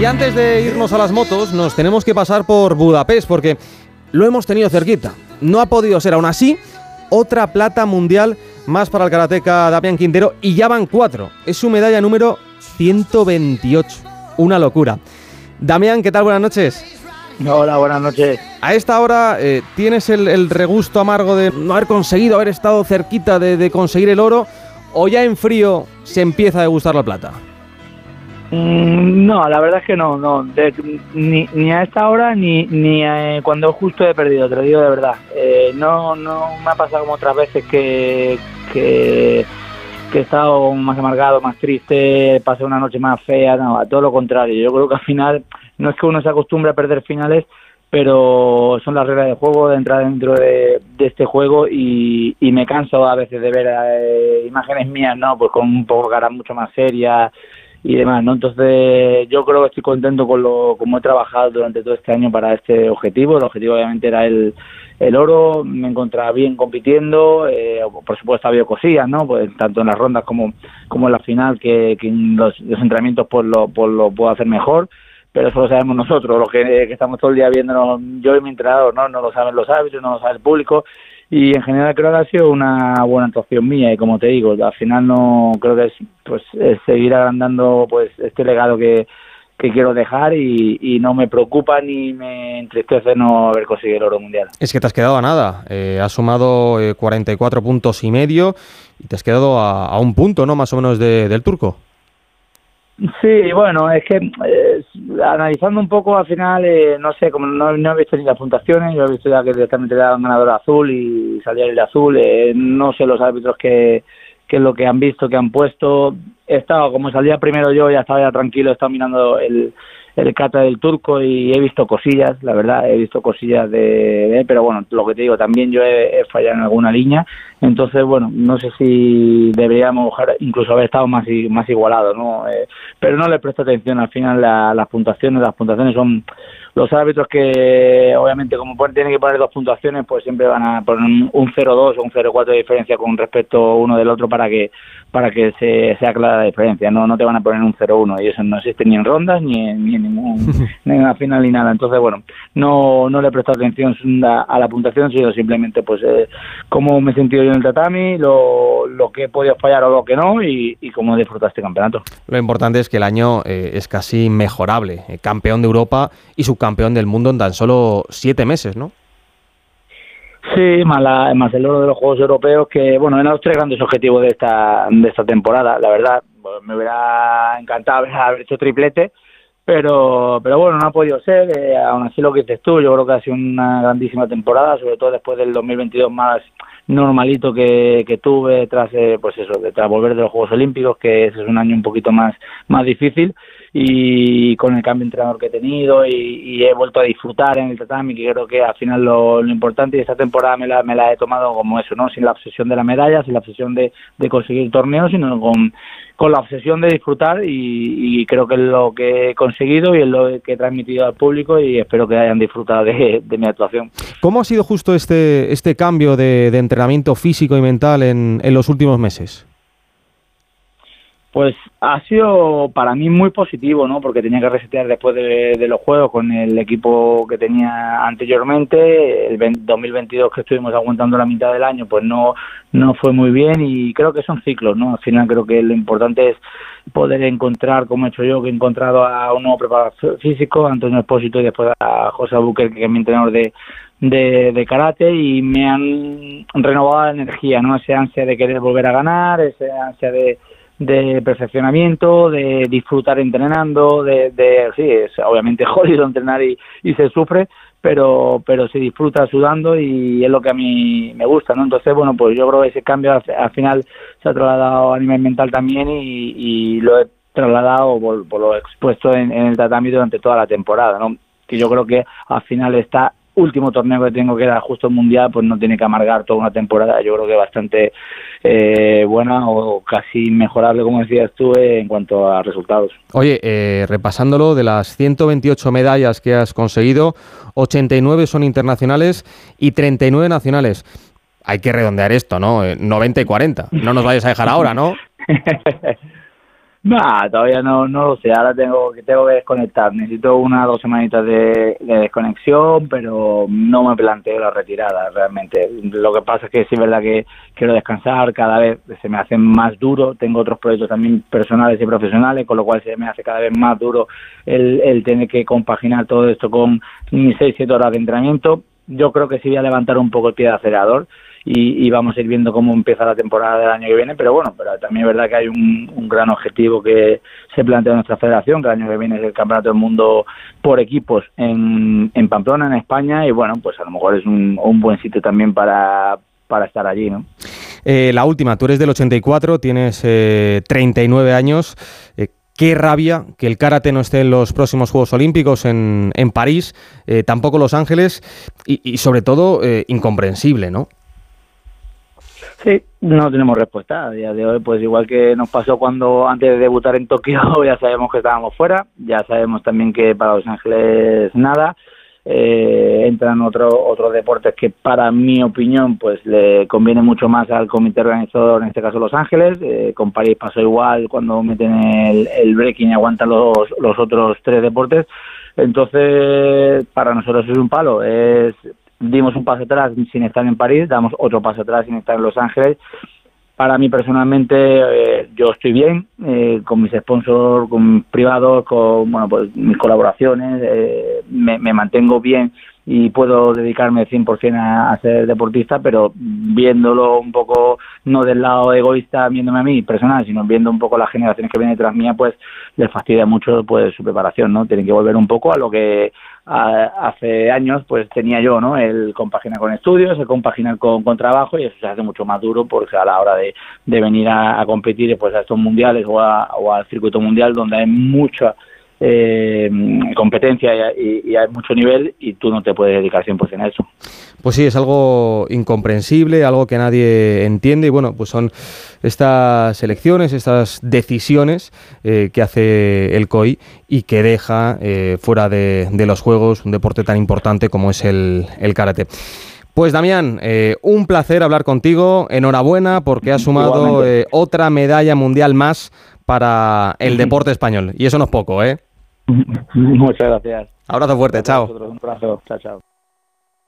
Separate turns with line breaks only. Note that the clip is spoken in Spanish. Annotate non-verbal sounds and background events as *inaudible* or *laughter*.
Y antes de irnos a las motos, nos tenemos que pasar por Budapest porque lo hemos tenido cerquita. No ha podido ser aún así otra plata mundial más para el karateca Damián Quintero y ya van cuatro. Es su medalla número 128. Una locura. Damián, ¿qué tal? Buenas noches.
Hola, buenas noches.
A esta hora eh, tienes el, regusto amargo de no haber conseguido, haber estado cerquita de conseguir el oro, o ya en frío se empieza a degustar la plata.
Mm, no, la verdad es que no, no, ni, ni, a esta hora ni, ni eh, cuando justo he perdido, te lo digo de verdad. Eh, no, no me ha pasado como otras veces que, que, he estado más amargado, más triste, pasé una noche más fea, no, a todo lo contrario. Yo creo que al final no es que uno se acostumbre a perder finales, pero son las reglas de juego, de entrar dentro de, este juego y, me canso a veces de ver eh, imágenes mías, ¿no? Pues con un poco cara mucho más seria y demás, ¿no? Entonces yo creo que estoy contento con lo como he trabajado durante todo este año para este objetivo. El objetivo obviamente era el, el oro, me encontraba bien compitiendo, eh, por supuesto había cosillas, ¿no? Pues tanto en las rondas como, como en la final que, en los, entrenamientos pues lo, pues lo puedo hacer mejor pero eso lo sabemos nosotros, los que, estamos todo el día viéndonos, yo y mi entrenador, ¿no? No lo saben los árbitros, no lo sabe el público, y en general creo que ha sido una buena actuación mía y como te digo al final no creo que es pues seguir agrandando pues este legado que, que quiero dejar y, no me preocupa ni me entristece no haber conseguido el oro mundial.
Es que te has quedado a nada, eh, has sumado 44 eh, puntos y medio y te has quedado a, un punto, ¿no? Más o menos del turco.
Sí, bueno, es que eh, analizando un poco al final, eh, no sé, como no, he visto ni las puntuaciones, yo he visto ya que directamente le daban ganador azul y salía el azul, eh, no sé los árbitros que, que es lo que han visto, que han puesto. He estado, como salía primero yo, ya estaba ya tranquilo, he estado mirando el, el cata del turco y he visto cosillas, la verdad, he visto cosillas de, pero bueno, lo que te digo, también yo he, fallado en alguna línea, entonces bueno, no sé si deberíamos incluso haber estado más más igualado, ¿no? Eh, pero no le presto atención al final a las puntuaciones, las puntuaciones son los árbitros que obviamente como tienen que poner dos puntuaciones pues siempre van a poner un 0-2 o un 0-4 de diferencia con respecto uno del otro para que para que se sea clara la diferencia. No no te van a poner un 0-1 y eso no existe ni en rondas ni en, ni en ningún *laughs* ni en la final ni nada. Entonces bueno no no le he prestado atención a, la puntuación sino simplemente pues eh, cómo me he sentido yo en el tatami lo, lo que he podido fallar o lo que no y, y cómo he disfrutado este campeonato.
Lo importante es que el año eh, es casi mejorable. Eh, campeón de Europa y su campeón del mundo en tan solo siete meses, ¿no?
Sí, más, la, más el oro de los Juegos Europeos, que bueno, eran los tres grandes objetivos de esta, de esta temporada. La verdad, pues, me hubiera encantado haber hecho triplete, pero, pero bueno, no ha podido ser. Eh, aún así, lo que dices tú, yo creo que ha sido una grandísima temporada, sobre todo después del 2022 más normalito que, tuve tras, eh, pues eso, tras volver de los Juegos Olímpicos, que ese es un año un poquito más, más difícil y con el cambio de entrenador que he tenido y, he vuelto a disfrutar en el tatami que creo que al final lo, importante y esta temporada me la, he tomado como eso, ¿no? Sin la obsesión de la medalla, sin la obsesión de, de conseguir torneos, sino con, con la obsesión de disfrutar y, creo que es lo que he conseguido y es lo que he transmitido al público y espero que hayan disfrutado de, mi actuación.
¿Cómo ha sido justo este, este cambio de, entrenamiento físico y mental en, en los últimos meses?
Pues ha sido para mí muy positivo, ¿no? Porque tenía que resetear después de, los juegos con el equipo que tenía anteriormente. El 2022 que estuvimos aguantando la mitad del año, pues no no fue muy bien y creo que son ciclos, ¿no? Al final creo que lo importante es poder encontrar, como he hecho yo, que he encontrado a un nuevo preparador físico, Antonio Espósito y después a José Buquer, que es mi entrenador de, de, de, karate y me han renovado la energía, ¿no? Ese ansia de querer volver a ganar, ese ansia de de perfeccionamiento, de disfrutar entrenando, de, de sí, es obviamente *laughs* jodido entrenar y, se sufre, pero pero se disfruta sudando y es lo que a mí me gusta, ¿no? Entonces, bueno, pues yo creo que ese cambio al, final se ha trasladado a nivel mental también y, y lo he trasladado por, por lo expuesto en, en el tatami durante toda la temporada, ¿no? Que yo creo que al final está último torneo que tengo que era justo el mundial, pues no tiene que amargar toda una temporada. Yo creo que bastante eh, buena o casi mejorable, como decías tú, en cuanto a resultados.
Oye, eh, repasándolo, de las 128 medallas que has conseguido, 89 son internacionales y 39 nacionales. Hay que redondear esto, ¿no? 90 eh, y 40. No nos vayas a dejar ahora, ¿no? *laughs*
No, todavía no, no lo sé. Ahora tengo que tengo que desconectar. Necesito una dos semanitas de, desconexión, pero no me planteo la retirada realmente. Lo que pasa es que sí es verdad que quiero descansar. Cada vez se me hace más duro. Tengo otros proyectos también personales y profesionales, con lo cual se me hace cada vez más duro el, el tener que compaginar todo esto con mis seis, siete horas de entrenamiento. Yo creo que sí voy a levantar un poco el pie de acelerador y, vamos a ir viendo cómo empieza la temporada del año que viene, pero bueno, pero también es verdad que hay un, gran objetivo que se plantea en nuestra federación, que el año que viene es el Campeonato del Mundo por equipos en, en Pamplona, en España, y bueno, pues a lo mejor es un, buen sitio también para, estar allí, ¿no?
Eh, la última, tú eres del 84, tienes eh, 39 años. Eh, qué rabia que el karate no esté en los próximos Juegos Olímpicos en, París, eh, tampoco Los Ángeles, y, y sobre todo incomprensible, ¿no?
Sí, no tenemos respuesta. A día de hoy, pues igual que nos pasó cuando antes de debutar en Tokio *laughs* ya sabemos que estábamos fuera, ya sabemos también que para Los Ángeles nada, eh, entran otros otros deportes que para mi opinión pues le conviene mucho más al comité organizador, en este caso Los Ángeles, eh, con París pasó igual cuando meten el, el breaking y aguantan los, los otros tres deportes, entonces para nosotros es un palo, es dimos un paso atrás sin estar en París, damos otro paso atrás sin estar en Los Ángeles. Para mí personalmente, eh, yo estoy bien eh, con mis sponsors con privados, con bueno, pues mis colaboraciones, eh, me, mantengo bien y puedo dedicarme 100% a, a ser deportista, pero viéndolo un poco, no del lado egoísta, viéndome a mí personal, sino viendo un poco las generaciones que vienen detrás mía, pues les fastidia mucho pues su preparación, ¿no? Tienen que volver un poco a lo que hace años pues tenía yo, ¿no? El compaginar con estudios, el compaginar con, con, trabajo y eso se hace mucho más duro porque a la hora de, de venir a, a, competir pues a estos mundiales o, o al circuito mundial donde hay mucha eh, competencia y, hay mucho nivel y tú no te puedes dedicar 100% a eso.
Pues sí, es algo incomprensible, algo que nadie entiende y bueno, pues son estas elecciones, estas decisiones eh, que hace el COI y que deja eh, fuera de, los Juegos un deporte tan importante como es el, el karate. Pues Damián, eh, un placer hablar contigo, enhorabuena porque has sumado otra medalla mundial más para el deporte español y eso no es poco, ¿eh? *laughs*
Muchas gracias.
Abrazo fuerte, chao.
Un abrazo, chao, chao.